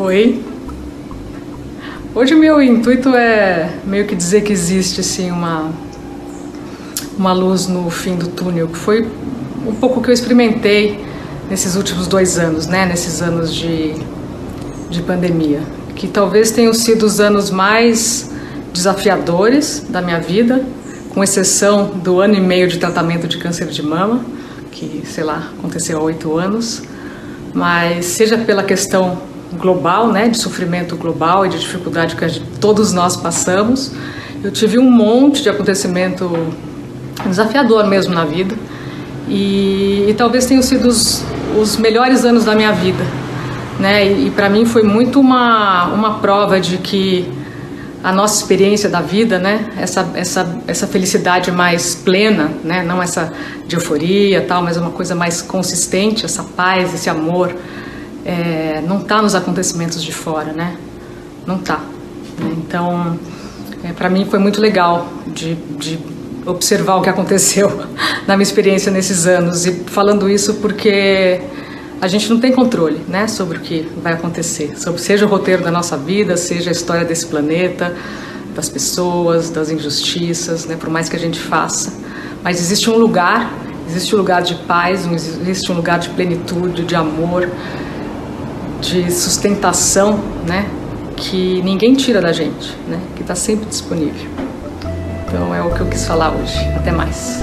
Oi. Hoje meu intuito é meio que dizer que existe assim uma uma luz no fim do túnel, que foi um pouco que eu experimentei nesses últimos dois anos, né? Nesses anos de, de pandemia, que talvez tenham sido os anos mais desafiadores da minha vida, com exceção do ano e meio de tratamento de câncer de mama, que sei lá aconteceu há oito anos, mas seja pela questão global, né, de sofrimento global e de dificuldade que gente, todos nós passamos, eu tive um monte de acontecimento desafiador mesmo na vida e, e talvez tenham sido os, os, melhores anos da minha vida, né? E, e para mim foi muito uma uma prova de que a nossa experiência da vida, né? Essa essa essa felicidade mais plena, né? Não essa de euforia tal, mas uma coisa mais consistente, essa paz, esse amor, é, não está nos acontecimentos de fora, né? Não está. Então, é, para mim foi muito legal de, de observar o que aconteceu na minha experiência nesses anos e falando isso porque a gente não tem controle, né, sobre o que vai acontecer, sobre seja o roteiro da nossa vida, seja a história desse planeta, das pessoas, das injustiças, né, por mais que a gente faça, mas existe um lugar, existe um lugar de paz, existe um lugar de plenitude, de amor, de sustentação, né, que ninguém tira da gente, né, que está sempre disponível. Então é o que eu quis falar hoje. Até mais.